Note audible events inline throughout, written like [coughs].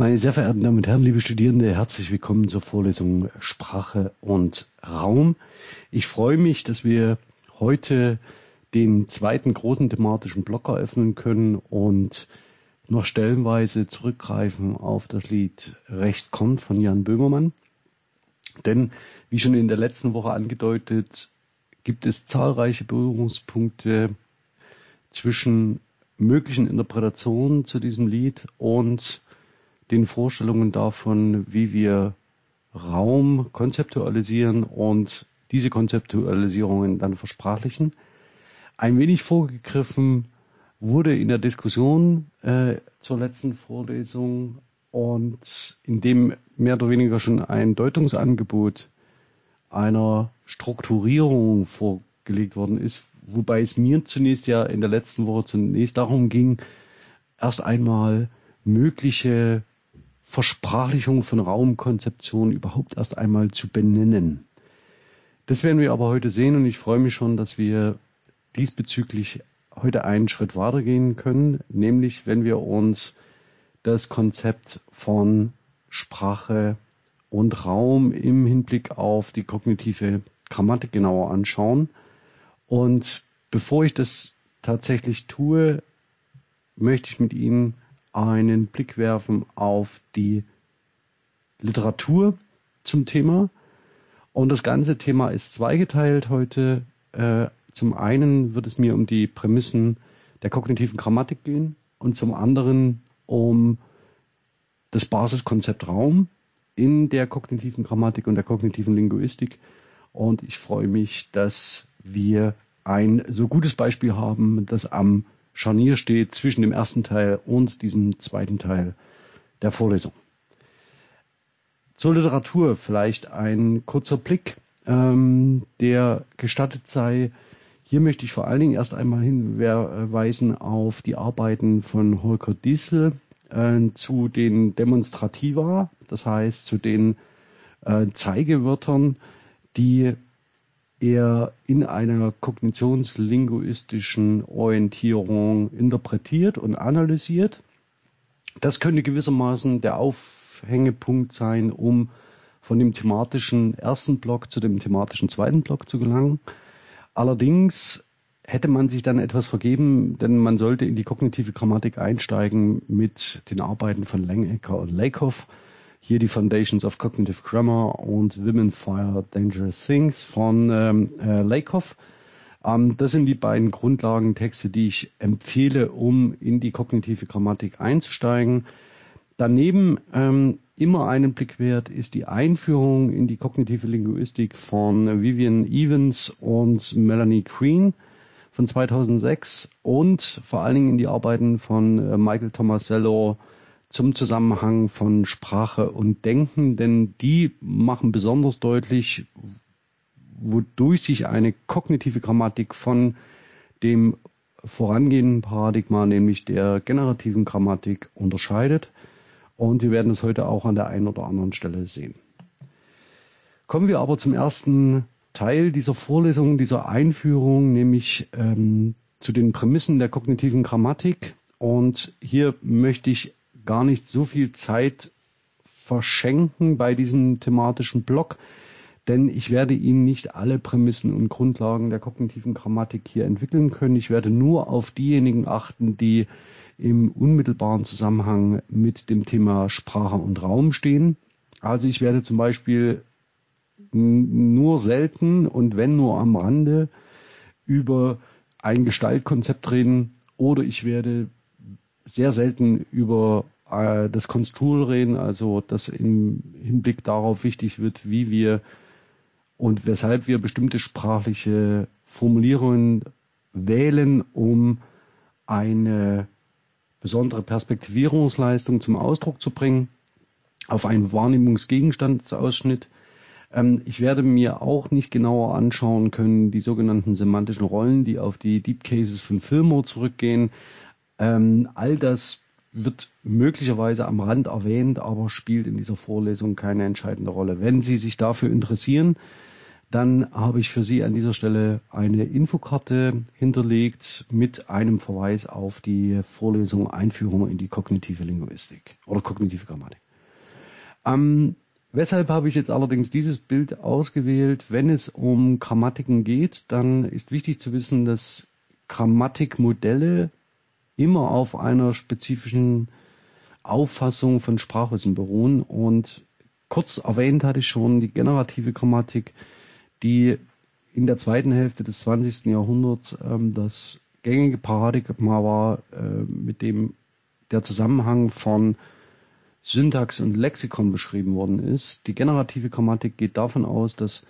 Meine sehr verehrten Damen und Herren, liebe Studierende, herzlich willkommen zur Vorlesung Sprache und Raum. Ich freue mich, dass wir heute den zweiten großen thematischen Block eröffnen können und noch stellenweise zurückgreifen auf das Lied Recht kommt von Jan Böhmermann. Denn, wie schon in der letzten Woche angedeutet, gibt es zahlreiche Berührungspunkte zwischen möglichen Interpretationen zu diesem Lied und den Vorstellungen davon, wie wir Raum konzeptualisieren und diese Konzeptualisierungen dann versprachlichen. Ein wenig vorgegriffen wurde in der Diskussion äh, zur letzten Vorlesung und in dem mehr oder weniger schon ein Deutungsangebot einer Strukturierung vorgelegt worden ist, wobei es mir zunächst ja in der letzten Woche zunächst darum ging, erst einmal mögliche Versprachlichung von Raumkonzeption überhaupt erst einmal zu benennen. Das werden wir aber heute sehen und ich freue mich schon, dass wir diesbezüglich heute einen Schritt weitergehen können, nämlich wenn wir uns das Konzept von Sprache und Raum im Hinblick auf die kognitive Grammatik genauer anschauen. Und bevor ich das tatsächlich tue, möchte ich mit Ihnen einen Blick werfen auf die Literatur zum Thema. Und das ganze Thema ist zweigeteilt heute. Äh, zum einen wird es mir um die Prämissen der kognitiven Grammatik gehen und zum anderen um das Basiskonzept Raum in der kognitiven Grammatik und der kognitiven Linguistik. Und ich freue mich, dass wir ein so gutes Beispiel haben, das am Scharnier steht zwischen dem ersten Teil und diesem zweiten Teil der Vorlesung. Zur Literatur vielleicht ein kurzer Blick, ähm, der gestattet sei. Hier möchte ich vor allen Dingen erst einmal hinweisen auf die Arbeiten von Holger Diesel äh, zu den Demonstrativa, das heißt zu den äh, Zeigewörtern, die er in einer kognitionslinguistischen Orientierung interpretiert und analysiert. Das könnte gewissermaßen der Aufhängepunkt sein, um von dem thematischen ersten Block zu dem thematischen zweiten Block zu gelangen. Allerdings hätte man sich dann etwas vergeben, denn man sollte in die kognitive Grammatik einsteigen mit den Arbeiten von Langecker und Lakoff hier die Foundations of Cognitive Grammar und Women Fire Dangerous Things von ähm, äh, Lakoff. Ähm, das sind die beiden Grundlagentexte, die ich empfehle, um in die kognitive Grammatik einzusteigen. Daneben ähm, immer einen Blick wert ist die Einführung in die kognitive Linguistik von Vivian Evans und Melanie Green von 2006 und vor allen Dingen in die Arbeiten von äh, Michael Tomasello, zum Zusammenhang von Sprache und Denken, denn die machen besonders deutlich, wodurch sich eine kognitive Grammatik von dem vorangehenden Paradigma, nämlich der generativen Grammatik, unterscheidet. Und wir werden es heute auch an der einen oder anderen Stelle sehen. Kommen wir aber zum ersten Teil dieser Vorlesung, dieser Einführung, nämlich ähm, zu den Prämissen der kognitiven Grammatik. Und hier möchte ich gar nicht so viel Zeit verschenken bei diesem thematischen Block, denn ich werde Ihnen nicht alle Prämissen und Grundlagen der kognitiven Grammatik hier entwickeln können. Ich werde nur auf diejenigen achten, die im unmittelbaren Zusammenhang mit dem Thema Sprache und Raum stehen. Also ich werde zum Beispiel nur selten und wenn nur am Rande über ein Gestaltkonzept reden oder ich werde sehr selten über äh, das Konstrul reden, also dass im Hinblick darauf wichtig wird, wie wir und weshalb wir bestimmte sprachliche Formulierungen wählen, um eine besondere Perspektivierungsleistung zum Ausdruck zu bringen, auf einen Wahrnehmungsgegenstandsausschnitt. Ähm, ich werde mir auch nicht genauer anschauen können, die sogenannten semantischen Rollen, die auf die Deep Cases von Fillmore zurückgehen. Ähm, all das wird möglicherweise am Rand erwähnt, aber spielt in dieser Vorlesung keine entscheidende Rolle. Wenn Sie sich dafür interessieren, dann habe ich für Sie an dieser Stelle eine Infokarte hinterlegt mit einem Verweis auf die Vorlesung Einführung in die kognitive Linguistik oder kognitive Grammatik. Ähm, weshalb habe ich jetzt allerdings dieses Bild ausgewählt? Wenn es um Grammatiken geht, dann ist wichtig zu wissen, dass Grammatikmodelle immer auf einer spezifischen Auffassung von Sprachwissen beruhen und kurz erwähnt hatte ich schon die generative Grammatik die in der zweiten Hälfte des 20. Jahrhunderts ähm, das gängige Paradigma war, äh, mit dem der Zusammenhang von Syntax und Lexikon beschrieben worden ist. Die generative Grammatik geht davon aus, dass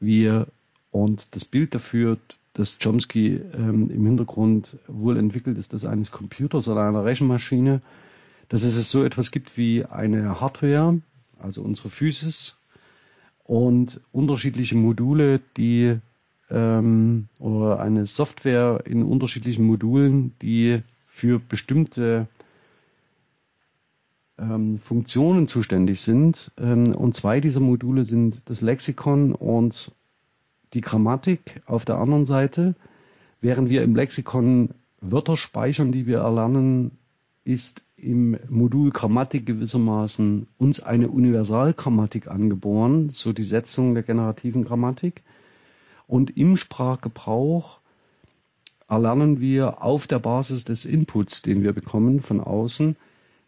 wir und das Bild dafür, das Chomsky ähm, im Hintergrund wohl entwickelt ist, das eines Computers oder einer Rechenmaschine, dass es so etwas gibt wie eine Hardware, also unsere Physis, und unterschiedliche Module, die ähm, oder eine Software in unterschiedlichen Modulen, die für bestimmte ähm, Funktionen zuständig sind. Ähm, und zwei dieser Module sind das Lexikon und die Grammatik auf der anderen Seite. Während wir im Lexikon Wörter speichern, die wir erlernen, ist im Modul Grammatik gewissermaßen uns eine Universalgrammatik angeboren, so die Setzung der generativen Grammatik. Und im Sprachgebrauch erlernen wir auf der Basis des Inputs, den wir bekommen von außen,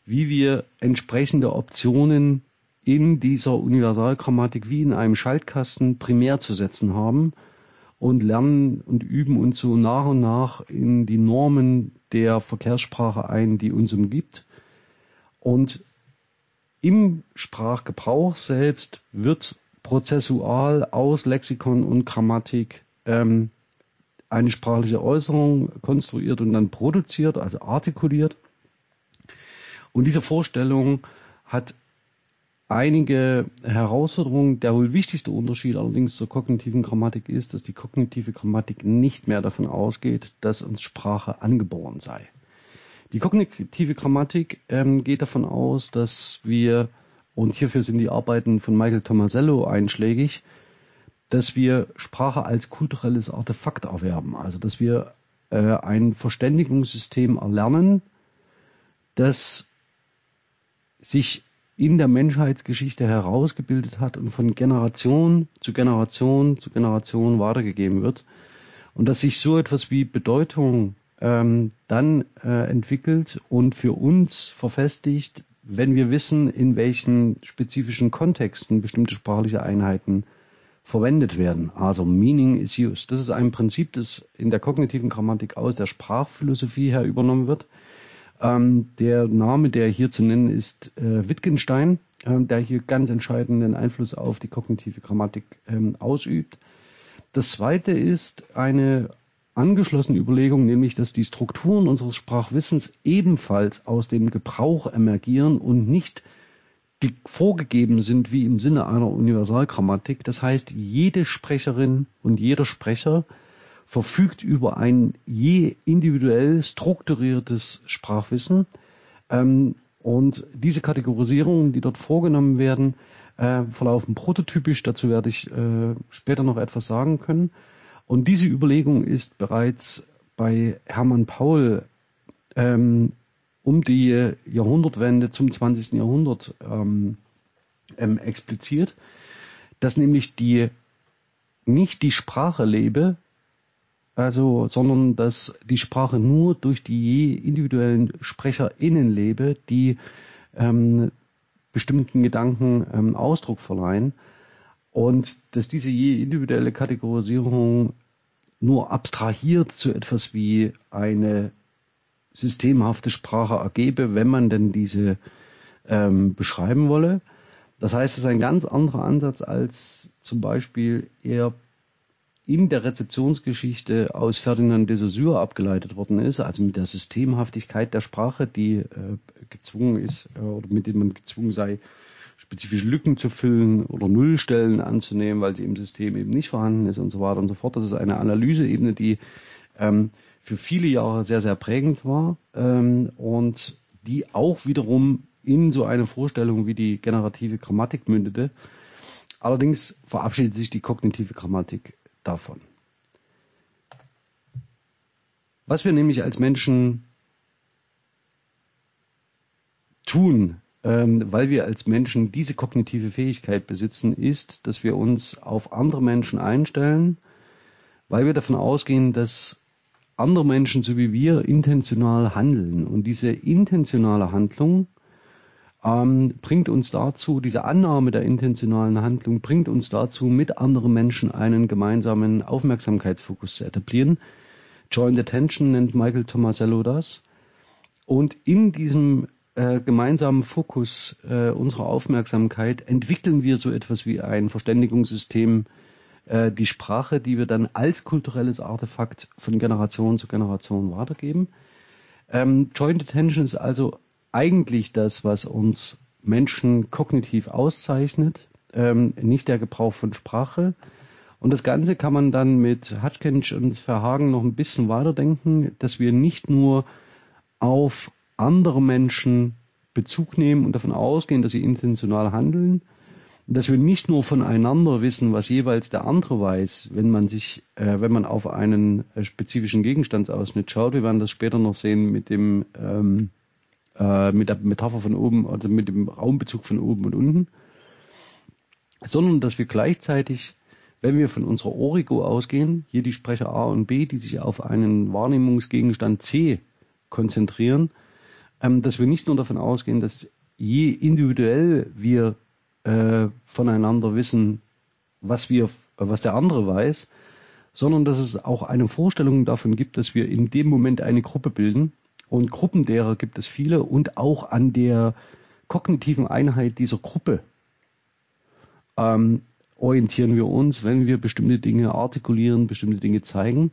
wie wir entsprechende Optionen in dieser Universalgrammatik wie in einem Schaltkasten primär zu setzen haben und lernen und üben uns so nach und nach in die Normen der Verkehrssprache ein, die uns umgibt. Und im Sprachgebrauch selbst wird prozessual aus Lexikon und Grammatik ähm, eine sprachliche Äußerung konstruiert und dann produziert, also artikuliert. Und diese Vorstellung hat einige Herausforderungen. Der wohl wichtigste Unterschied allerdings zur kognitiven Grammatik ist, dass die kognitive Grammatik nicht mehr davon ausgeht, dass uns Sprache angeboren sei. Die kognitive Grammatik ähm, geht davon aus, dass wir, und hierfür sind die Arbeiten von Michael Tomasello einschlägig, dass wir Sprache als kulturelles Artefakt erwerben. Also dass wir äh, ein Verständigungssystem erlernen, das sich in der Menschheitsgeschichte herausgebildet hat und von Generation zu Generation zu Generation weitergegeben wird. Und dass sich so etwas wie Bedeutung ähm, dann äh, entwickelt und für uns verfestigt, wenn wir wissen, in welchen spezifischen Kontexten bestimmte sprachliche Einheiten verwendet werden. Also Meaning is used. Das ist ein Prinzip, das in der kognitiven Grammatik aus der Sprachphilosophie her übernommen wird ähm, der Name, der hier zu nennen ist, äh, Wittgenstein, äh, der hier ganz entscheidenden Einfluss auf die kognitive Grammatik ähm, ausübt. Das zweite ist eine angeschlossene Überlegung, nämlich dass die Strukturen unseres Sprachwissens ebenfalls aus dem Gebrauch emergieren und nicht vorgegeben sind wie im Sinne einer Universalgrammatik. Das heißt, jede Sprecherin und jeder Sprecher verfügt über ein je individuell strukturiertes Sprachwissen. Ähm, und diese Kategorisierungen, die dort vorgenommen werden, äh, verlaufen prototypisch. Dazu werde ich äh, später noch etwas sagen können. Und diese Überlegung ist bereits bei Hermann Paul ähm, um die Jahrhundertwende zum 20. Jahrhundert ähm, ähm, expliziert, dass nämlich die nicht die Sprache lebe, also, sondern dass die Sprache nur durch die je individuellen SprecherInnen lebe, die ähm, bestimmten Gedanken ähm, Ausdruck verleihen und dass diese je individuelle Kategorisierung nur abstrahiert zu etwas wie eine systemhafte Sprache ergebe, wenn man denn diese ähm, beschreiben wolle. Das heißt, es ist ein ganz anderer Ansatz als zum Beispiel eher in der Rezeptionsgeschichte aus Ferdinand de Saussure abgeleitet worden ist, also mit der Systemhaftigkeit der Sprache, die äh, gezwungen ist äh, oder mit dem man gezwungen sei, spezifische Lücken zu füllen oder Nullstellen anzunehmen, weil sie im System eben nicht vorhanden ist und so weiter und so fort. Das ist eine Analyseebene, die ähm, für viele Jahre sehr, sehr prägend war ähm, und die auch wiederum in so eine Vorstellung wie die generative Grammatik mündete, Allerdings verabschiedet sich die kognitive Grammatik davon. Was wir nämlich als Menschen tun, ähm, weil wir als Menschen diese kognitive Fähigkeit besitzen, ist, dass wir uns auf andere Menschen einstellen, weil wir davon ausgehen, dass andere Menschen so wie wir intentional handeln. Und diese intentionale Handlung ähm, bringt uns dazu, diese Annahme der intentionalen Handlung bringt uns dazu, mit anderen Menschen einen gemeinsamen Aufmerksamkeitsfokus zu etablieren. Joint Attention nennt Michael Tomasello das. Und in diesem äh, gemeinsamen Fokus äh, unserer Aufmerksamkeit entwickeln wir so etwas wie ein Verständigungssystem, äh, die Sprache, die wir dann als kulturelles Artefakt von Generation zu Generation weitergeben. Ähm, Joint Attention ist also eigentlich das, was uns Menschen kognitiv auszeichnet, ähm, nicht der Gebrauch von Sprache. Und das Ganze kann man dann mit Hutchinson und Verhagen noch ein bisschen weiterdenken, dass wir nicht nur auf andere Menschen Bezug nehmen und davon ausgehen, dass sie intentional handeln, dass wir nicht nur voneinander wissen, was jeweils der andere weiß, wenn man sich, äh, wenn man auf einen äh, spezifischen Gegenstandsausschnitt schaut. Wir werden das später noch sehen mit dem ähm, äh, mit der Metapher von oben, also mit dem Raumbezug von oben und unten, sondern dass wir gleichzeitig, wenn wir von unserer Origo ausgehen, hier die Sprecher A und B, die sich auf einen Wahrnehmungsgegenstand C konzentrieren, ähm, dass wir nicht nur davon ausgehen, dass je individuell wir äh, voneinander wissen, was wir, was der andere weiß, sondern dass es auch eine Vorstellung davon gibt, dass wir in dem Moment eine Gruppe bilden und Gruppen derer gibt es viele und auch an der kognitiven Einheit dieser Gruppe ähm, orientieren wir uns, wenn wir bestimmte Dinge artikulieren, bestimmte Dinge zeigen.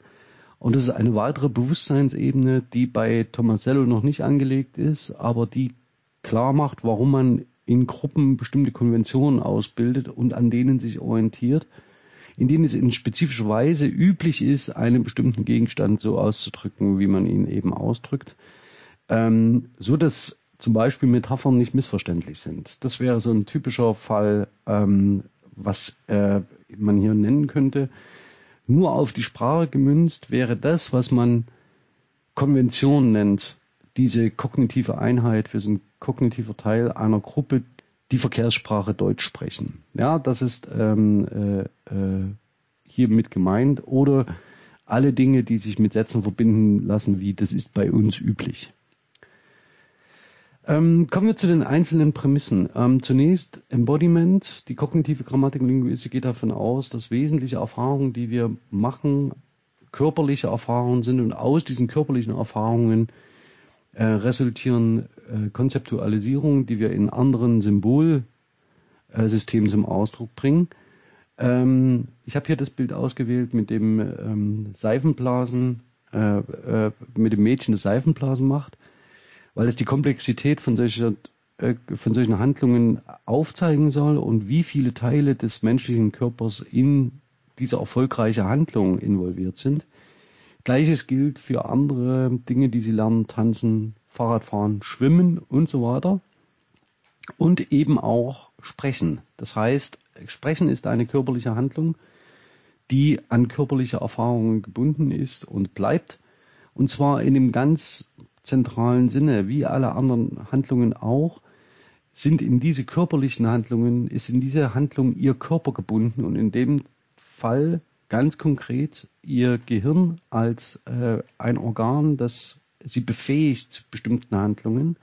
Und das ist eine weitere Bewusstseinsebene, die bei Tomasello noch nicht angelegt ist, aber die klar macht, warum man in Gruppen bestimmte Konventionen ausbildet und an denen sich orientiert in denen es in spezifischer Weise üblich ist, einen bestimmten Gegenstand so auszudrücken, wie man ihn eben ausdrückt, ähm, so dass zum Beispiel Metaphern nicht missverständlich sind. Das wäre so ein typischer Fall, ähm, was äh, man hier nennen könnte. Nur auf die Sprache gemünzt wäre das, was man Konvention nennt, diese kognitive Einheit, wir sind kognitiver Teil einer Gruppe, die Verkehrssprache Deutsch sprechen. Ja, das ist ähm, äh, äh, hier mit gemeint. Oder alle Dinge, die sich mit Sätzen verbinden lassen, wie das ist bei uns üblich. Ähm, kommen wir zu den einzelnen Prämissen. Ähm, zunächst Embodiment. Die kognitive Grammatik und Linguistik geht davon aus, dass wesentliche Erfahrungen, die wir machen, körperliche Erfahrungen sind und aus diesen körperlichen Erfahrungen äh, resultieren äh, Konzeptualisierungen, die wir in anderen Symbolsystemen zum Ausdruck bringen. Ähm, ich habe hier das Bild ausgewählt mit dem ähm, Seifenblasen, äh, äh, mit dem Mädchen, das Seifenblasen macht, weil es die Komplexität von, solcher, äh, von solchen Handlungen aufzeigen soll und wie viele Teile des menschlichen Körpers in diese erfolgreiche Handlung involviert sind. Gleiches gilt für andere Dinge, die Sie lernen, tanzen, Fahrradfahren, schwimmen und so weiter. Und eben auch sprechen. Das heißt, sprechen ist eine körperliche Handlung, die an körperliche Erfahrungen gebunden ist und bleibt. Und zwar in dem ganz zentralen Sinne, wie alle anderen Handlungen auch, sind in diese körperlichen Handlungen, ist in diese Handlung ihr Körper gebunden und in dem Fall ganz konkret ihr Gehirn als äh, ein Organ, das sie befähigt zu bestimmten Handlungen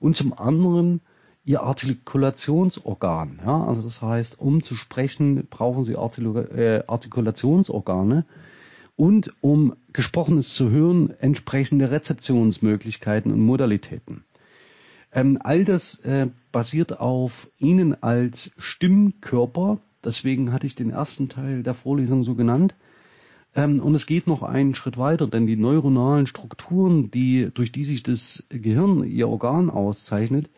und zum anderen ihr Artikulationsorgan. Ja? Also das heißt, um zu sprechen, brauchen sie äh, Artikulationsorgane und um Gesprochenes zu hören, entsprechende Rezeptionsmöglichkeiten und Modalitäten. Ähm, all das äh, basiert auf Ihnen als Stimmkörper, Deswegen hatte ich den ersten Teil der Vorlesung so genannt. Ähm, und es geht noch einen Schritt weiter, denn die neuronalen Strukturen, die, durch die sich das Gehirn, ihr Organ auszeichnet,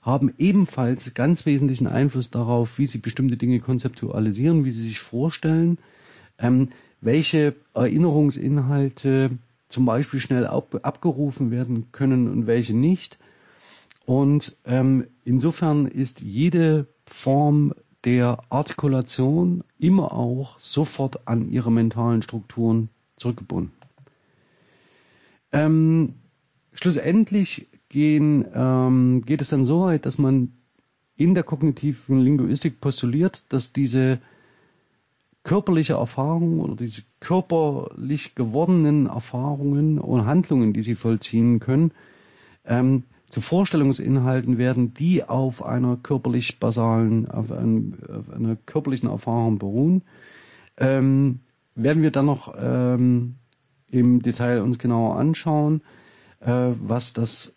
haben ebenfalls ganz wesentlichen Einfluss darauf, wie sie bestimmte Dinge konzeptualisieren, wie sie sich vorstellen, ähm, welche Erinnerungsinhalte zum Beispiel schnell ab, abgerufen werden können und welche nicht. Und ähm, insofern ist jede Form der Artikulation immer auch sofort an ihre mentalen Strukturen zurückgebunden. Ähm, schlussendlich gehen, ähm, geht es dann so weit, dass man in der kognitiven Linguistik postuliert, dass diese körperliche Erfahrung oder diese körperlich gewordenen Erfahrungen und Handlungen, die sie vollziehen können, ähm, zu Vorstellungsinhalten werden, die auf einer körperlich basalen, auf, ein, auf einer körperlichen Erfahrung beruhen. Ähm, werden wir dann noch ähm, im Detail uns genauer anschauen, äh, was das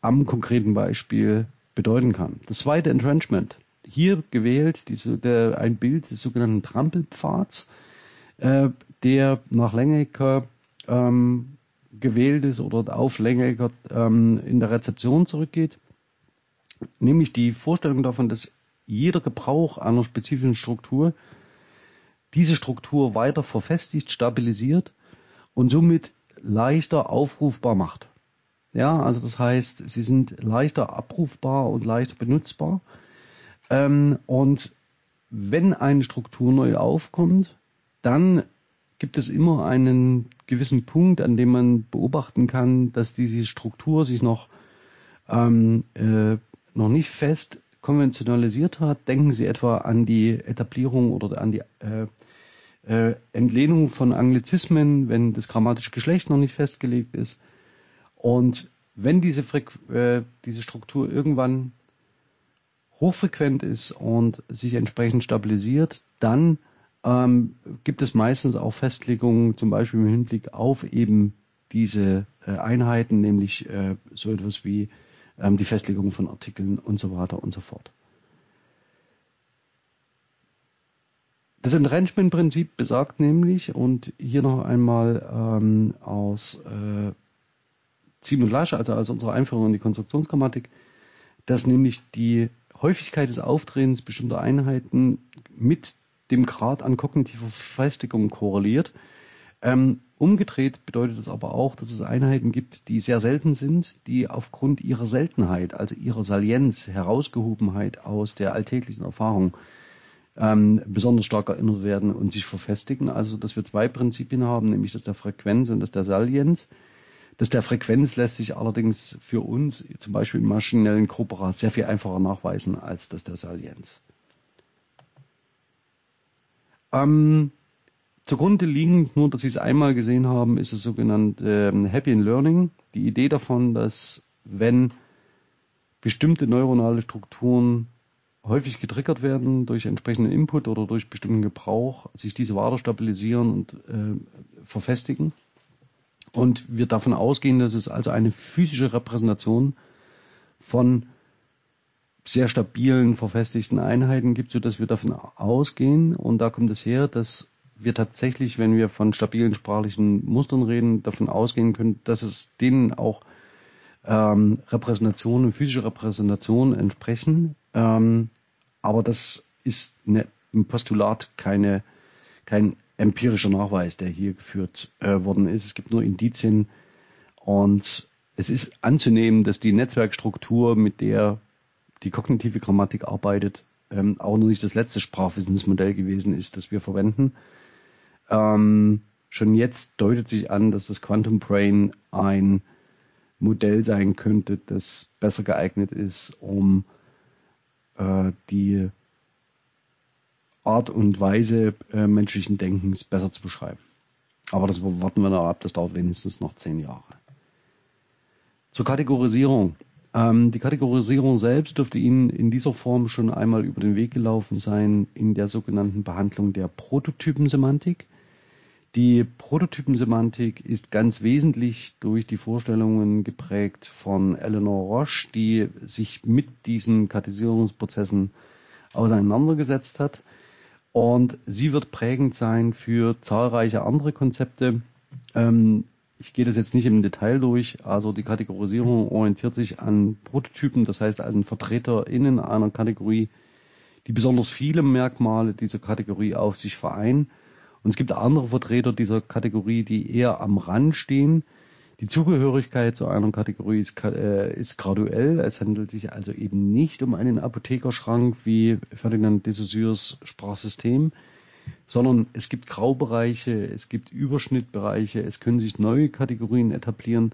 am konkreten Beispiel bedeuten kann. Das zweite Entrenchment. Hier gewählt diese, der, ein Bild des sogenannten Trampelpfads, äh, der nach Lengecker ähm, gewählt ist oder auf Lengecker ähm, in der Rezeption zurückgeht. Nämlich die Vorstellung davon, dass jeder Gebrauch einer spezifischen Struktur diese Struktur weiter verfestigt, stabilisiert und somit leichter aufrufbar macht. Ja, also das heißt, sie sind leichter abrufbar und leichter benutzbar. Ähm, und wenn eine Struktur neu aufkommt, dann gibt es immer einen gewissen Punkt, an dem man beobachten kann, dass diese Struktur sich noch, ähm, äh, noch nicht fest konventionalisiert hat. Denken Sie etwa an die Etablierung oder an die äh, äh, Entlehnung von Anglizismen, wenn das grammatische Geschlecht noch nicht festgelegt ist. Und wenn diese, Frequ äh, diese Struktur irgendwann hochfrequent ist und sich entsprechend stabilisiert, dann ähm, gibt es meistens auch Festlegungen, zum Beispiel im Hinblick auf eben diese äh, Einheiten, nämlich äh, so etwas wie ähm, die Festlegung von Artikeln und so weiter und so fort. Das Entrenchment-Prinzip besagt nämlich, und hier noch einmal ähm, aus äh, Ziem und Lasch, also aus unserer Einführung in die Konstruktionsgrammatik, dass nämlich die Häufigkeit des Auftretens bestimmter Einheiten mit dem Grad an kognitiver Festigung korreliert. Ähm, umgedreht bedeutet das aber auch, dass es Einheiten gibt, die sehr selten sind, die aufgrund ihrer Seltenheit, also ihrer Salienz, Herausgehobenheit aus der alltäglichen Erfahrung ähm, besonders stark erinnert werden und sich verfestigen. Also dass wir zwei Prinzipien haben, nämlich das der Frequenz und das der Salienz. Das der Frequenz lässt sich allerdings für uns zum Beispiel im maschinellen Korporat sehr viel einfacher nachweisen als das der Salienz. Ähm, zugrunde liegend, nur dass Sie es einmal gesehen haben, ist das sogenannte ähm, Happy in Learning. Die Idee davon, dass wenn bestimmte neuronale Strukturen häufig getriggert werden durch entsprechenden Input oder durch bestimmten Gebrauch, sich diese weiter stabilisieren und äh, verfestigen. Und wir davon ausgehen, dass es also eine physische Repräsentation von sehr stabilen, verfestigten Einheiten gibt, sodass wir davon ausgehen, und da kommt es her, dass wir tatsächlich, wenn wir von stabilen sprachlichen Mustern reden, davon ausgehen können, dass es denen auch ähm, Repräsentationen, physische Repräsentationen entsprechen. Ähm, aber das ist eine, im Postulat keine, kein empirischer Nachweis, der hier geführt äh, worden ist. Es gibt nur Indizien und es ist anzunehmen, dass die Netzwerkstruktur, mit der die kognitive Grammatik arbeitet, ähm, auch noch nicht das letzte Sprachwissensmodell gewesen ist, das wir verwenden. Ähm, schon jetzt deutet sich an, dass das Quantum Brain ein Modell sein könnte, das besser geeignet ist, um äh, die Art und Weise äh, menschlichen Denkens besser zu beschreiben. Aber das warten wir noch ab, das dauert wenigstens noch zehn Jahre. Zur Kategorisierung. Ähm, die Kategorisierung selbst dürfte Ihnen in dieser Form schon einmal über den Weg gelaufen sein in der sogenannten Behandlung der Prototypensemantik. Die Prototypensemantik ist ganz wesentlich durch die Vorstellungen geprägt von Eleanor Roche, die sich mit diesen Kategorisierungsprozessen auseinandergesetzt hat. Und sie wird prägend sein für zahlreiche andere Konzepte. Ähm, ich gehe das jetzt nicht im Detail durch. Also die Kategorisierung orientiert sich an Prototypen, das heißt an VertreterInnen einer Kategorie, die besonders viele Merkmale dieser Kategorie auf sich vereinen und es gibt andere Vertreter dieser Kategorie, die eher am Rand stehen, Die Zugehörigkeit zu einer Kategorie ist, äh, ist graduell. Es handelt sich also eben nicht um einen Apothekerschrank wie Ferdinand de Saussures Sprachsystem, sondern es gibt Graubereiche, es gibt Überschnittbereiche, es können sich neue Kategorien etablieren.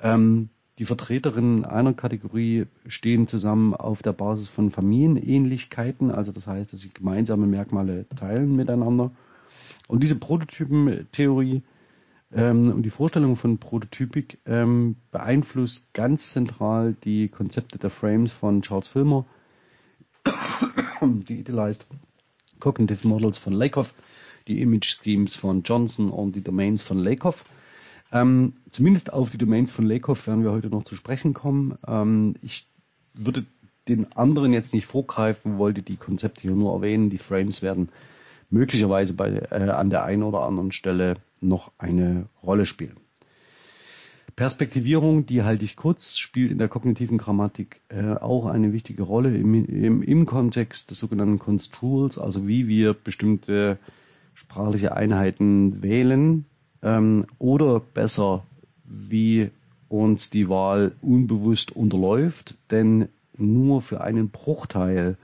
Ähm, die Vertreterinnen einer Kategorie stehen zusammen auf der Basis von Familienähnlichkeiten, also das heißt, dass sie gemeinsame Merkmale teilen miteinander. Und diese Prototypentheorie ähm, und die Vorstellung von Prototypik ähm, beeinflusst ganz zentral die Konzepte der Frames von Charles Filmer, [coughs] die Idealized Cognitive Models von Lakoff, die Image Schemes von Johnson und die Domains von Lakoff. Ähm, zumindest auf die Domains von Lakoff werden wir heute noch zu sprechen kommen. Ähm, ich würde den anderen jetzt nicht vorgreifen, wollte die Konzepte hier nur erwähnen. Die Frames werden möglicherweise bei, äh, an der einen oder anderen Stelle noch eine Rolle spielen. Perspektivierung, die halte ich kurz, spielt in der kognitiven Grammatik äh, auch eine wichtige Rolle im, im, im Kontext des sogenannten Construals, also wie wir bestimmte sprachliche Einheiten wählen ähm, oder besser, wie uns die Wahl unbewusst unterläuft, denn nur für einen Bruchteil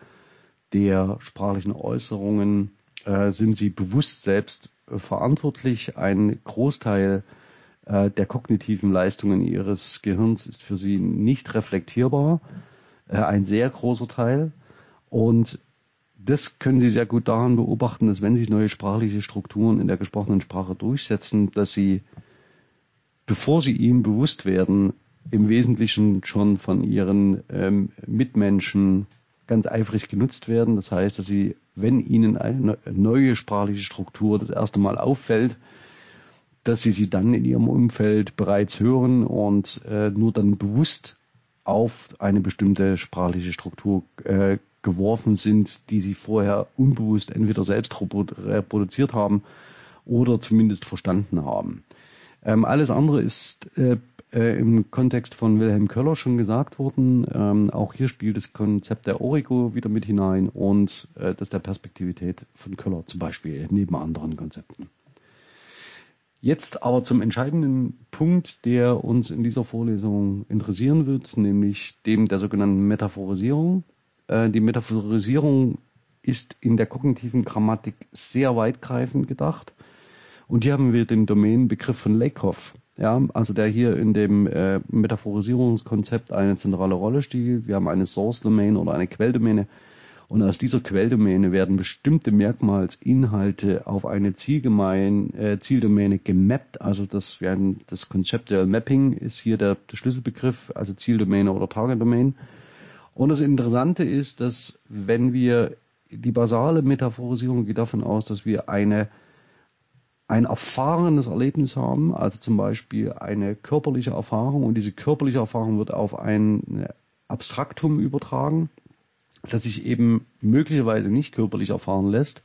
der sprachlichen Äußerungen äh, sind sie bewusst selbst äh, verantwortlich. Ein Großteil äh, der kognitiven Leistungen ihres Gehirns ist für sie nicht reflektierbar, äh, ein sehr großer Teil. Und das können Sie sehr gut daran beobachten, dass wenn sich neue sprachliche Strukturen in der gesprochenen Sprache durchsetzen, dass sie, bevor sie ihnen bewusst werden, im Wesentlichen schon von ihren ähm, Mitmenschen ganz eifrig genutzt werden. Das heißt, dass sie, wenn ihnen eine neue sprachliche Struktur das erste Mal auffällt, dass sie sie dann in ihrem Umfeld bereits hören und äh, nur dann bewusst auf eine bestimmte sprachliche Struktur äh, geworfen sind, die sie vorher unbewusst entweder selbst reproduziert haben oder zumindest verstanden haben. Ähm, alles andere ist äh, äh, im Kontext von Wilhelm Köller schon gesagt worden. Ähm, auch hier spielt das Konzept der Origo wieder mit hinein und äh, das der Perspektivität von Köller zum Beispiel neben anderen Konzepten. Jetzt aber zum entscheidenden Punkt, der uns in dieser Vorlesung interessieren wird, nämlich dem der sogenannten Metaphorisierung. Äh, die Metaphorisierung ist in der kognitiven Grammatik sehr weitgreifend gedacht. Und hier haben wir den Domänenbegriff von Lakoff, ja, also der hier in dem äh, Metaphorisierungskonzept eine zentrale Rolle spielt. Wir haben eine Source Domain oder eine Quelldomäne und aus dieser Quelldomäne werden bestimmte Merkmalsinhalte auf eine Zielgemein, äh, Zieldomäne gemappt. Also das werden das Conceptual Mapping ist hier der, der Schlüsselbegriff, also Zieldomäne oder Target Domain. Und das Interessante ist, dass wenn wir die basale Metaphorisierung geht davon aus, dass wir eine ein erfahrenes Erlebnis haben, also zum Beispiel eine körperliche Erfahrung und diese körperliche Erfahrung wird auf ein Abstraktum übertragen, das sich eben möglicherweise nicht körperlich erfahren lässt.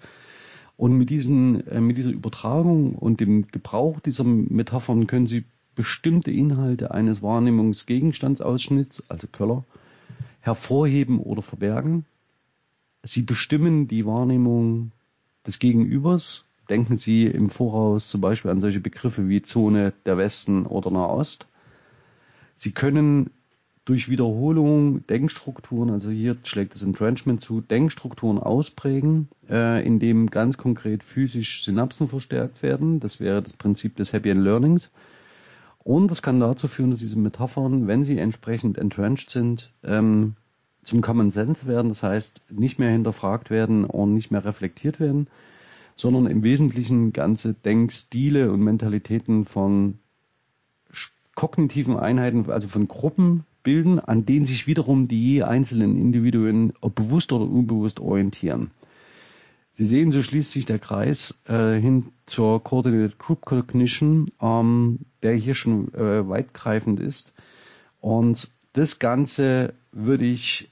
Und mit, diesen, äh, mit dieser Übertragung und dem Gebrauch dieser Metaphern können Sie bestimmte Inhalte eines Wahrnehmungsgegenstandsausschnitts, also Köller, hervorheben oder verbergen. Sie bestimmen die Wahrnehmung des Gegenübers Denken Sie im Voraus zum Beispiel an solche Begriffe wie Zone der Westen oder Nahost. Sie können durch Wiederholung Denkstrukturen, also hier schlägt das Entrenchment zu, Denkstrukturen ausprägen, äh, indem ganz konkret physisch Synapsen verstärkt werden. Das wäre das Prinzip des Happy End Learnings. Und das kann dazu führen, dass diese Metaphern, wenn sie entsprechend entrenched sind, ähm, zum Common Sense werden, das heißt nicht mehr hinterfragt werden und nicht mehr reflektiert werden sondern im Wesentlichen ganze Denkstile und Mentalitäten von kognitiven Einheiten, also von Gruppen bilden, an denen sich wiederum die je einzelnen Individuen, bewusst oder unbewusst, orientieren. Sie sehen, so schließt sich der Kreis äh, hin zur Coordinated Group Cognition, ähm, der hier schon äh, weitgreifend ist. Und das Ganze würde ich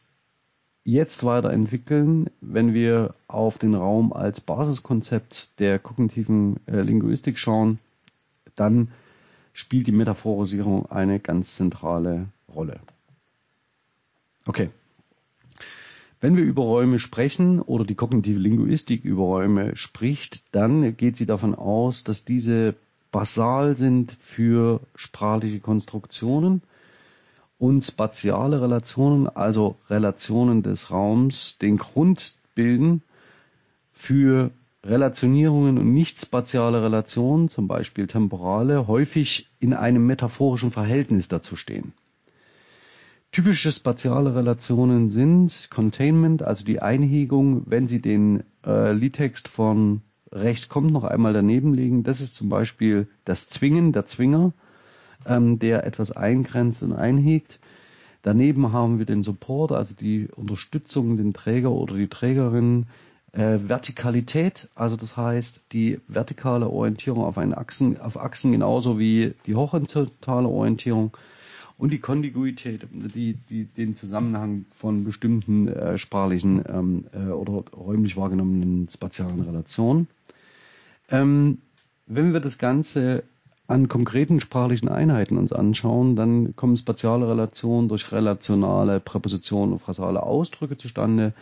jetzt weiterentwickeln, wenn wir auf den Raum als Basiskonzept der kognitiven äh, Linguistik schauen, dann spielt die Metaphorisierung eine ganz zentrale Rolle. Okay. Wenn wir über Räume sprechen oder die kognitive Linguistik über Räume spricht, dann geht sie davon aus, dass diese basal sind für sprachliche Konstruktionen und spatiale Relationen, also Relationen des Raums, den Grund bilden für Relationierungen und nicht spatiale Relationen, zum Beispiel temporale, häufig in einem metaphorischen Verhältnis dazu stehen. Typische spatiale Relationen sind Containment, also die Einhegung, wenn Sie den äh, Liedtext von rechts kommt noch einmal daneben legen. Das ist zum Beispiel das Zwingen, der Zwinger, ähm, der etwas eingrenzt und einhegt. Daneben haben wir den Support, also die Unterstützung, den Träger oder die Trägerin. Äh, Vertikalität, also das heißt die vertikale Orientierung auf, einen Achsen, auf Achsen genauso wie die horizontale Orientierung und die Kontiguität, die, die den Zusammenhang von bestimmten äh, sprachlichen ähm, äh, oder räumlich wahrgenommenen spatialen Relationen. Ähm, wenn wir das Ganze an konkreten sprachlichen Einheiten uns anschauen, dann kommen spatiale Relationen durch relationale Präpositionen und phrasale Ausdrücke zustande,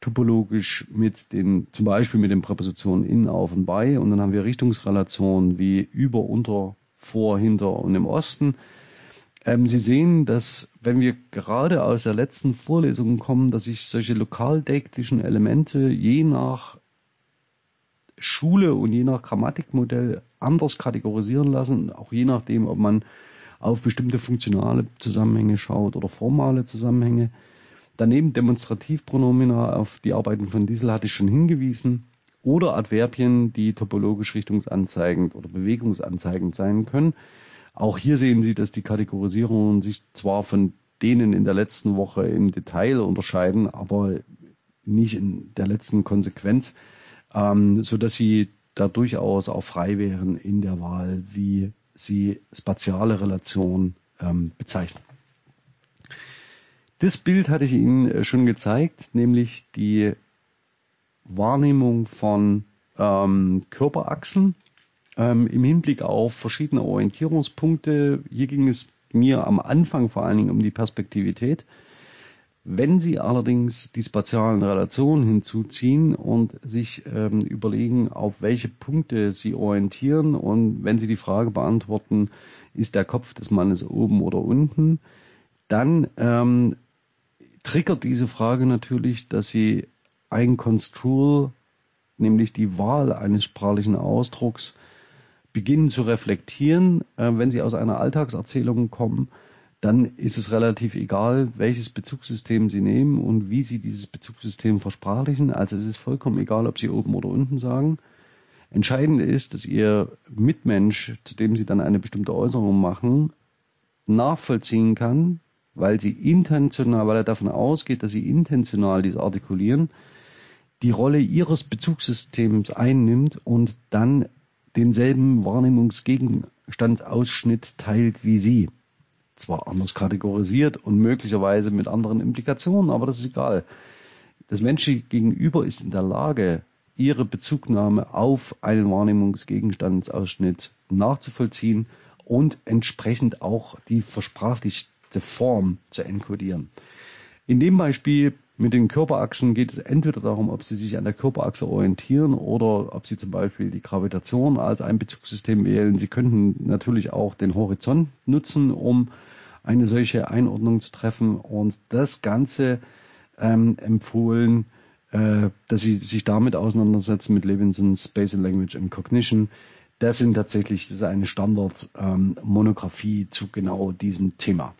topologisch mit den, zum Beispiel mit den Präpositionen in, auf und bei. Und dann haben wir Richtungsrelationen wie über, unter, vor, hinter und im Osten. Ähm, Sie sehen, dass wenn wir gerade aus der letzten Vorlesung kommen, dass sich solche lokaldektischen Elemente je nach Schule und je nach Grammatikmodell anders kategorisieren lassen, auch je nachdem, ob man auf bestimmte funktionale Zusammenhänge schaut oder formale Zusammenhänge. Daneben Demonstrativpronomina auf die Arbeiten von Diesel hatte ich schon hingewiesen oder Adverbien, die topologisch richtungsanzeigend oder bewegungsanzeigend sein können. Auch hier sehen Sie, dass die Kategorisierungen sich zwar von denen in der letzten Woche im Detail unterscheiden, aber nicht in der letzten Konsequenz ähm, so dass sie da durchaus auch frei wären in der Wahl, wie sie spatiale Relationen ähm, bezeichnen. Das Bild hatte ich Ihnen äh, schon gezeigt, nämlich die Wahrnehmung von ähm, Körperachsen ähm, im Hinblick auf verschiedene Orientierungspunkte. Hier ging es mir am Anfang vor allen Dingen um die Perspektivität. Wenn Sie allerdings die spatialen Relationen hinzuziehen und sich ähm, überlegen, auf welche Punkte Sie orientieren und wenn Sie die Frage beantworten, ist der Kopf des Mannes oben oder unten, dann ähm, triggert diese Frage natürlich, dass Sie ein Construal, nämlich die Wahl eines sprachlichen Ausdrucks, beginnen zu reflektieren, äh, wenn Sie aus einer Alltagserzählung kommen dann ist es relativ egal, welches Bezugssystem Sie nehmen und wie Sie dieses Bezugssystem versprachlichen. Also es ist vollkommen egal, ob Sie oben oder unten sagen. Entscheidend ist, dass Ihr Mitmensch, zu dem Sie dann eine bestimmte Äußerung machen, nachvollziehen kann, weil Sie intentional, weil er davon ausgeht, dass Sie intentional dies artikulieren, die Rolle Ihres Bezugssystems einnimmt und dann denselben Wahrnehmungsgegenstandsausschnitt teilt wie Sie zwar anders kategorisiert und möglicherweise mit anderen Implikationen, aber das ist egal. Das menschliche Gegenüber ist in der Lage, ihre Bezugnahme auf einen Wahrnehmungsgegenstandsausschnitt nachzuvollziehen und entsprechend auch die versprachlichte Form zu enkodieren. In dem Beispiel mit den Körperachsen geht es entweder darum, ob Sie sich an der Körperachse orientieren oder ob Sie zum Beispiel die Gravitation als ein Bezugssystem wählen. Sie könnten natürlich auch den Horizont nutzen, um eine solche Einordnung zu treffen und das Ganze ähm, empfohlen, äh, dass Sie sich damit auseinandersetzen mit Levinson's Spatial Language and Cognition. Das sind tatsächlich, das ist eine Standard-Monographie ähm, zu genau diesem Thema.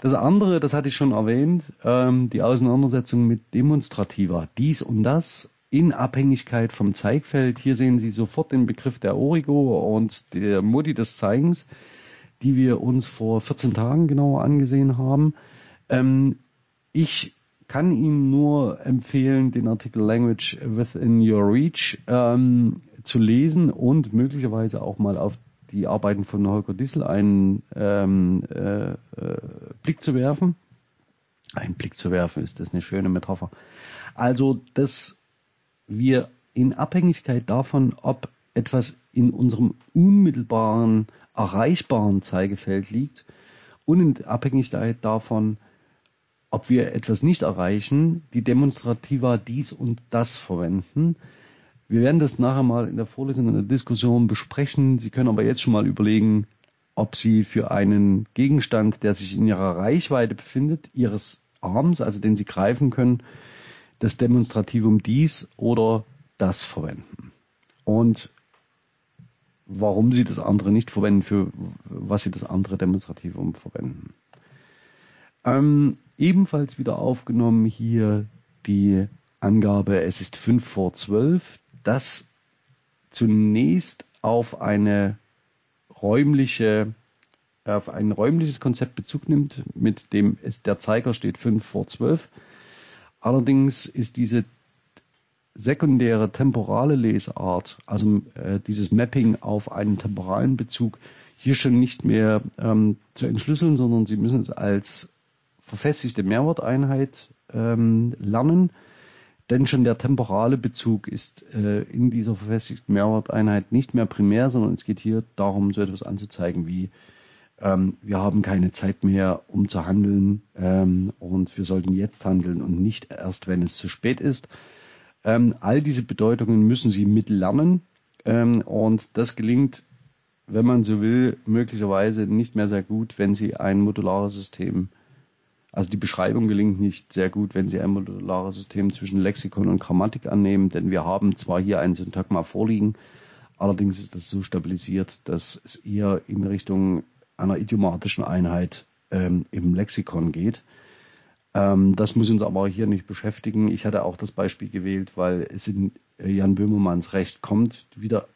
Das andere, das hatte ich schon erwähnt, ähm, die Auseinandersetzung mit Demonstrativer. Dies und das in Abhängigkeit vom Zeigfeld. Hier sehen Sie sofort den Begriff der Origo und der Modi des Zeigens, die wir uns vor 14 Tagen genauer angesehen haben. Ähm, ich kann Ihnen nur empfehlen, den Artikel Language Within Your Reach ähm, zu lesen und möglicherweise auch mal auf die Arbeiten von Holger Dissel einen ähm, äh, äh, Blick zu werfen. Ein Blick zu werfen ist das eine schöne Metapher. Also, dass wir in Abhängigkeit davon, ob etwas in unserem unmittelbaren, erreichbaren Zeigefeld liegt und in Abhängigkeit davon, ob wir etwas nicht erreichen, die Demonstrativa dies und das verwenden, Wir werden das nachher mal in der Vorlesung, in der Diskussion besprechen. Sie können aber jetzt schon mal überlegen, ob Sie für einen Gegenstand, der sich in Ihrer Reichweite befindet, Ihres Arms, also den Sie greifen können, das Demonstrativum dies oder das verwenden. Und warum Sie das andere nicht verwenden, für was Sie das andere Demonstrativum verwenden. Ähm, ebenfalls wieder aufgenommen hier die Angabe, es ist 5 vor 12, das zunächst auf eine räumliche, auf ein räumliches Konzept Bezug nimmt, mit dem es der Zeiger steht 5 vor 12. Allerdings ist diese sekundäre temporale Lesart, also äh, dieses Mapping auf einen temporalen Bezug, hier schon nicht mehr ähm, zu entschlüsseln, sondern Sie müssen es als verfestigte Mehrworteinheit ähm, lernen. Denn schon der temporale Bezug ist äh, in dieser verfestigten Mehrworteinheit nicht mehr primär, sondern es geht hier darum, so etwas anzuzeigen wie ähm, wir haben keine Zeit mehr, um zu handeln ähm, und wir sollten jetzt handeln und nicht erst, wenn es zu spät ist. Ähm, all diese Bedeutungen müssen Sie mitlernen ähm, und das gelingt, wenn man so will, möglicherweise nicht mehr sehr gut, wenn Sie ein modulares System also die Beschreibung gelingt nicht sehr gut, wenn Sie ein modulares System zwischen Lexikon und Grammatik annehmen, denn wir haben zwar hier ein Syntagma vorliegen, allerdings ist das so stabilisiert, dass es eher in Richtung einer idiomatischen Einheit ähm, im Lexikon geht. Ähm, das muss uns aber hier nicht beschäftigen. Ich hatte auch das Beispiel gewählt, weil es in äh, Jan Böhmermanns Recht kommt, wieder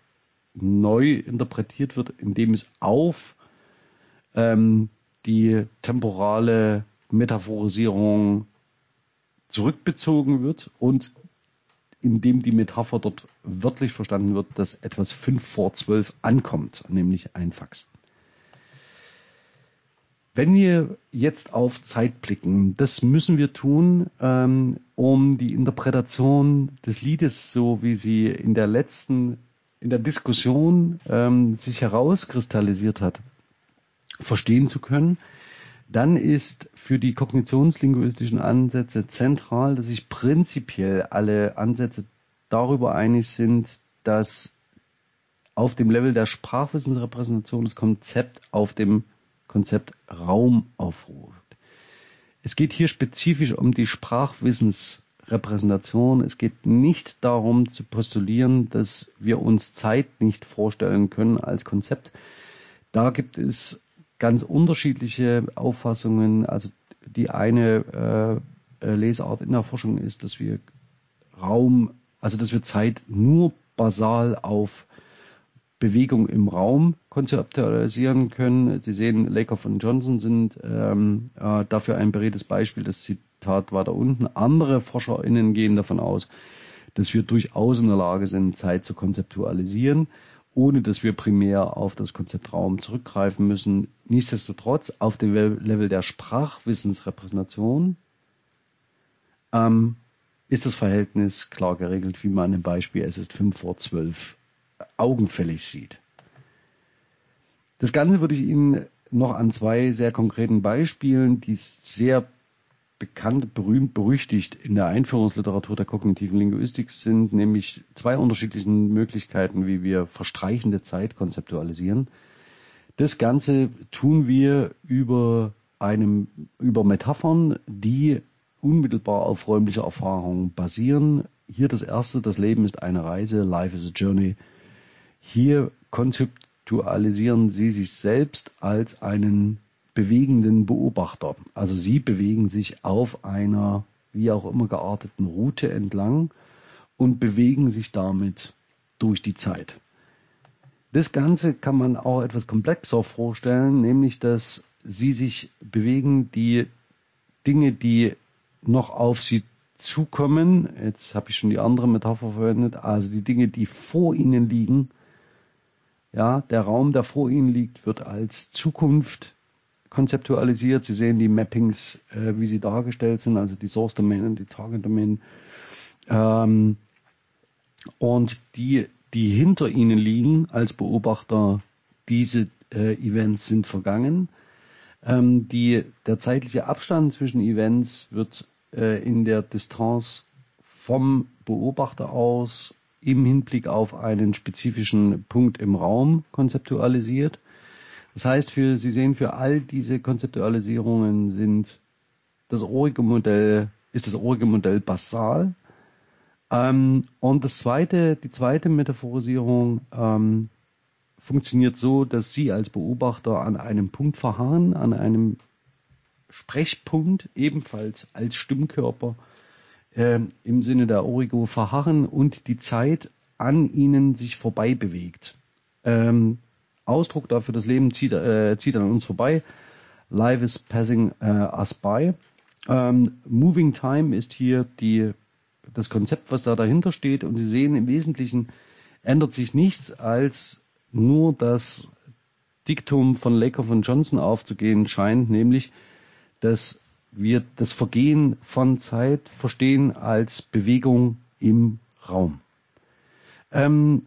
neu interpretiert wird, indem es auf ähm, die temporale Metaphorisierung zurückbezogen wird und indem die Metapher dort wörtlich verstanden wird, dass etwas fünf vor zwölf ankommt, nämlich ein Fax. Wenn wir jetzt auf Zeit blicken, das müssen wir tun, ähm, um die Interpretation des Liedes, so wie sie in der letzten, in der Diskussion ähm, sich herauskristallisiert hat, verstehen zu können dann ist für die kognitionslinguistischen Ansätze zentral, dass sich prinzipiell alle Ansätze darüber einig sind, dass auf dem Level der Sprachwissensrepräsentation das Konzept auf dem Konzept Raum aufruft. Es geht hier spezifisch um die Sprachwissensrepräsentation. Es geht nicht darum zu postulieren, dass wir uns Zeit nicht vorstellen können als Konzept. Da gibt es ganz unterschiedliche Auffassungen. Also die eine äh, äh, Lesart in der Forschung ist, dass wir Raum, also dass wir Zeit nur basal auf Bewegung im Raum konzeptualisieren können. Sie sehen, Lakoff und Johnson sind ähm, äh, dafür ein beredtes Beispiel. Das Zitat war da unten. Andere ForscherInnen gehen davon aus, dass wir durchaus in der Lage sind, Zeit zu konzeptualisieren ohne dass wir primär auf das Konzept Raum zurückgreifen müssen. Nichtsdestotrotz auf dem Level der Sprachwissensrepräsentation ähm, ist das Verhältnis klar geregelt, wie man im Beispiel es ist 5 vor 12 augenfällig sieht. Das Ganze würde ich Ihnen noch an zwei sehr konkreten Beispielen, die sehr bekannt, berühmt, berüchtigt in der Einführungsliteratur der kognitiven Linguistik sind, nämlich zwei unterschiedlichen Möglichkeiten, wie wir verstreichende Zeit konzeptualisieren. Das Ganze tun wir über einem, über Metaphern, die unmittelbar auf räumlicher Erfahrung basieren. Hier das erste, das Leben ist eine Reise, Life is a Journey. Hier konzeptualisieren Sie sich selbst als einen bewegenden Beobachter. Also sie bewegen sich auf einer wie auch immer gearteten Route entlang und bewegen sich damit durch die Zeit. Das Ganze kann man auch etwas komplexer vorstellen, nämlich dass sie sich bewegen, die Dinge, die noch auf sie zukommen, jetzt habe ich schon die andere Metapher verwendet, also die Dinge, die vor ihnen liegen, ja, der Raum, der vor ihnen liegt, wird als Zukunft konzeptualisiert. Sie sehen die Mappings, äh, wie sie dargestellt sind, also die Source Domain und die Target Domain. Ähm, und die, die hinter ihnen liegen als Beobachter, diese äh, Events sind vergangen. Ähm, die, der zeitliche Abstand zwischen Events wird äh, in der Distanz vom Beobachter aus im Hinblick auf einen spezifischen Punkt im Raum konzeptualisiert. Das heißt, für, Sie sehen, für all diese Konzeptualisierungen sind das orige Modell, ist das orige Modell basal. Ähm, und das zweite, die zweite Metaphorisierung ähm, funktioniert so, dass Sie als Beobachter an einem Punkt verharren, an einem Sprechpunkt, ebenfalls als Stimmkörper äh, im Sinne der Origo verharren und die Zeit an ihnen sich vorbei bewegt. Ähm, Ausdruck dafür, das Leben zieht, äh, zieht an uns vorbei. Life is passing äh, us by. Ähm, Moving Time ist hier die, das Konzept, was da dahinter steht. Und Sie sehen, im Wesentlichen ändert sich nichts, als nur das Diktum von Laker von Johnson aufzugehen scheint, nämlich, dass wir das Vergehen von Zeit verstehen als Bewegung im Raum. Ähm,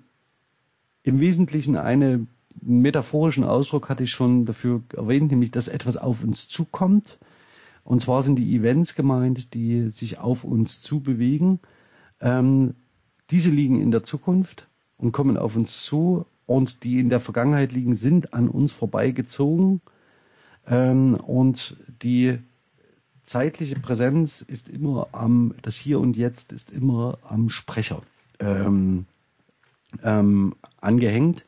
Im Wesentlichen einen metaphorischen Ausdruck hatte ich schon dafür erwähnt, nämlich dass etwas auf uns zukommt. Und zwar sind die Events gemeint, die sich auf uns zubewegen. Ähm, diese liegen in der Zukunft und kommen auf uns zu und die in der Vergangenheit liegen, sind an uns vorbeigezogen. Ähm, und die zeitliche Präsenz ist immer am, das Hier und Jetzt ist immer am Sprecher ähm, ähm, angehängt,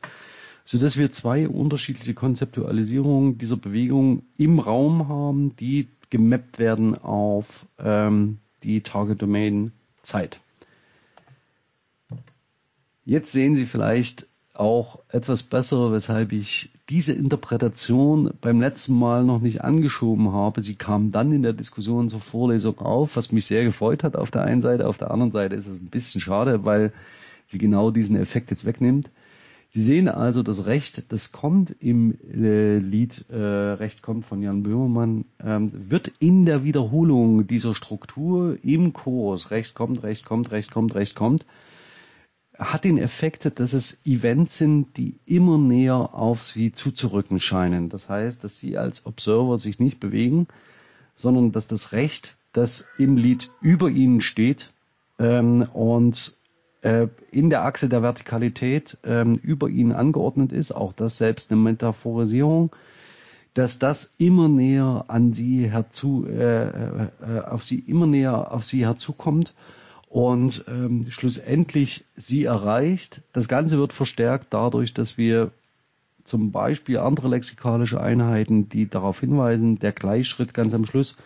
so dass wir zwei unterschiedliche Konzeptualisierungen dieser Bewegung im Raum haben, die gemappt werden auf ähm, die Target Domain Zeit. Jetzt sehen Sie vielleicht auch etwas besser, weshalb ich diese Interpretation beim letzten Mal noch nicht angeschoben habe. Sie kam dann in der Diskussion zur Vorlesung auf, was mich sehr gefreut hat auf der einen Seite. Auf der anderen Seite ist es ein bisschen schade, weil sie genau diesen Effekt jetzt wegnimmt. Sie sehen also, das Recht, das kommt im äh, Lied äh, Recht kommt von Jan Böhmermann, ähm, wird in der Wiederholung dieser Struktur im Chorus Recht kommt, Recht kommt, Recht kommt, Recht kommt, hat den Effekt, dass es Events sind, die immer näher auf sie zuzurücken scheinen. Das heißt, dass sie als Observer sich nicht bewegen, sondern dass das Recht, das im Lied über ihnen steht ähm, und in der Achse der Vertikalität ähm, über ihnen angeordnet ist, auch das selbst eine Metaphorisierung, dass das immer näher an sie herzu, äh, äh, auf sie immer näher auf sie herzukommt und ähm, schlussendlich sie erreicht. Das Ganze wird verstärkt dadurch, dass wir zum Beispiel andere lexikalische Einheiten, die darauf hinweisen, der Gleichschritt ganz am Schluss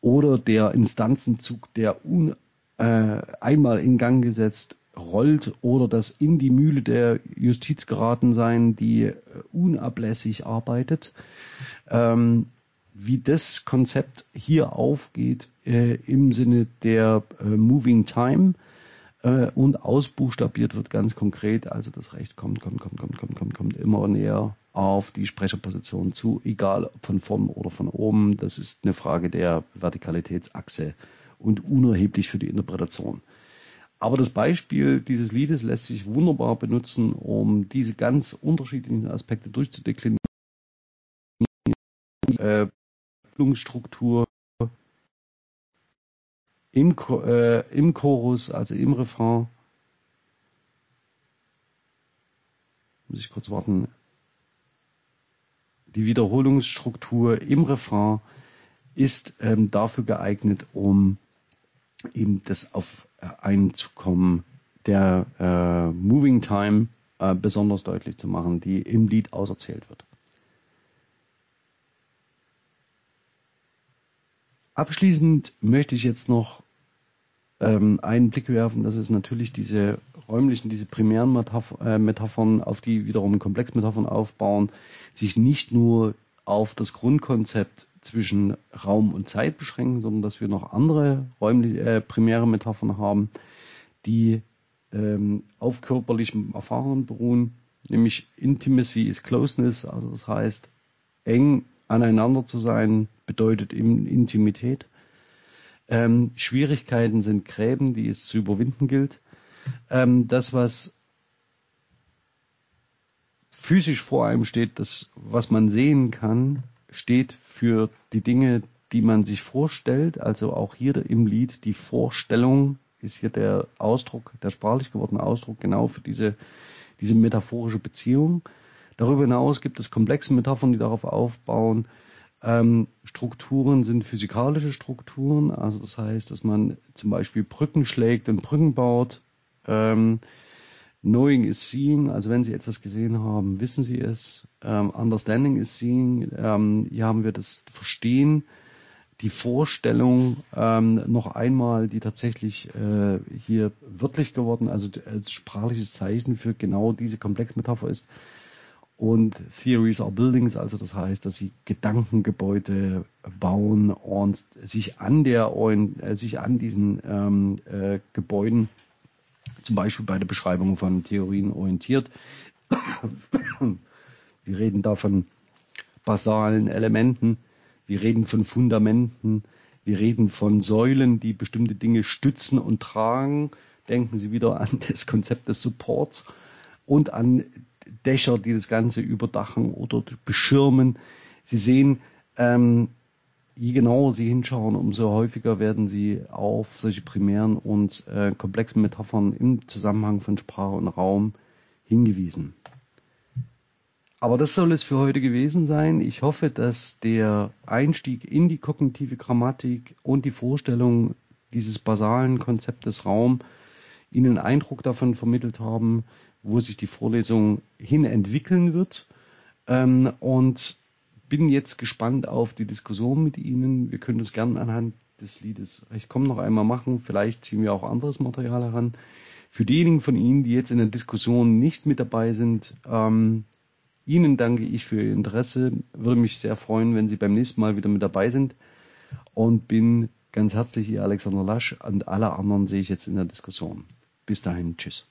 oder der Instanzenzug, der un, äh, einmal in Gang gesetzt rollt oder das in die Mühle der Justiz geraten sein, die äh, unablässig arbeitet. Ähm, wie das Konzept hier aufgeht äh, im Sinne der äh, Moving Time äh, und ausbuchstabiert wird ganz konkret. Also das Recht kommt, kommt, kommt, kommt, kommt, kommt, kommt immer näher auf die Sprecherposition zu, egal ob von vorn oder von oben. Das ist eine Frage der Vertikalitätsachse und unerheblich für die Interpretation. Aber das Beispiel dieses Liedes lässt sich wunderbar benutzen, um diese ganz unterschiedlichen Aspekte durchzudeklinieren. Äh, Handlungsstruktur im, äh, im Chorus, also im Refrain. Muss ich kurz warten. Die Wiederholungsstruktur im Refrain ist ähm, dafür geeignet, um eben das auf äh, Einzukommen der äh, Moving Time äh, besonders deutlich zu machen, die im Lied auserzählt wird. Abschließend möchte ich jetzt noch ähm, einen Blick werfen, das ist natürlich diese räumlichen, diese primären Metaph äh, Metaphern, auf die wiederum Komplexmetaphern aufbauen, sich nicht nur auf das Grundkonzept zwischen Raum und Zeit beschränken, sondern dass wir noch andere räumliche, äh, primäre Metaphern haben, die ähm, auf körperlichen Erfahrungen beruhen, nämlich Intimacy is Closeness, also das heißt eng aneinander zu sein bedeutet Intimität. Ähm, Schwierigkeiten sind Gräben, die es zu überwinden gilt. Ähm, das, was physisch vor einem steht, das, was man sehen kann, steht für die Dinge, die man sich vorstellt. Also auch hier im Lied die Vorstellung ist hier der Ausdruck, der sprachlich gewordene Ausdruck genau für diese, diese metaphorische Beziehung. Darüber hinaus gibt es komplexe Metaphern, die darauf aufbauen. Ähm, Strukturen sind physikalische Strukturen, also das heißt, dass man zum Beispiel Brücken schlägt und Brücken baut. Ähm, Knowing is seeing, also wenn Sie etwas gesehen haben, wissen Sie es. Ähm, understanding is seeing, ähm, hier haben wir das Verstehen, die Vorstellung ähm, noch einmal, die tatsächlich äh, hier wörtlich geworden, also als sprachliches Zeichen für genau diese Komplexmetapher ist. Und Theories are Buildings, also das heißt, dass sie Gedankengebäude bauen und sich an der äh, sich an diesen ähm, äh, Gebäuden zum Beispiel bei der Beschreibung von Theorien orientiert. Wir reden da von basalen Elementen, wir reden von Fundamenten, wir reden von Säulen, die bestimmte Dinge stützen und tragen. Denken Sie wieder an das Konzept des Supports und an Dächer, die das Ganze überdachen oder beschirmen. Sie sehen, ähm, je genauer Sie hinschauen, umso häufiger werden Sie auf solche primären und äh, komplexen Metaphern im Zusammenhang von Sprache und Raum hingewiesen. Aber das soll es für heute gewesen sein. Ich hoffe, dass der Einstieg in die kognitive Grammatik und die Vorstellung dieses basalen Konzeptes Raum Ihnen Eindruck davon vermittelt haben, wo sich die Vorlesung hin entwickeln wird. Ähm, und bin jetzt gespannt auf die Diskussion mit Ihnen. Wir können das gerne anhand des Liedes Ich komme noch einmal machen. Vielleicht ziehen wir auch anderes Material heran. Für diejenigen von Ihnen, die jetzt in der Diskussion nicht mit dabei sind, ähm, Ihnen danke ich für Ihr Interesse. Würde mich sehr freuen, wenn Sie beim nächsten Mal wieder mit dabei sind. Und bin ganz herzlich Ihr Alexander Lasch und alle anderen sehe ich jetzt in der Diskussion. Bis dahin, tschüss.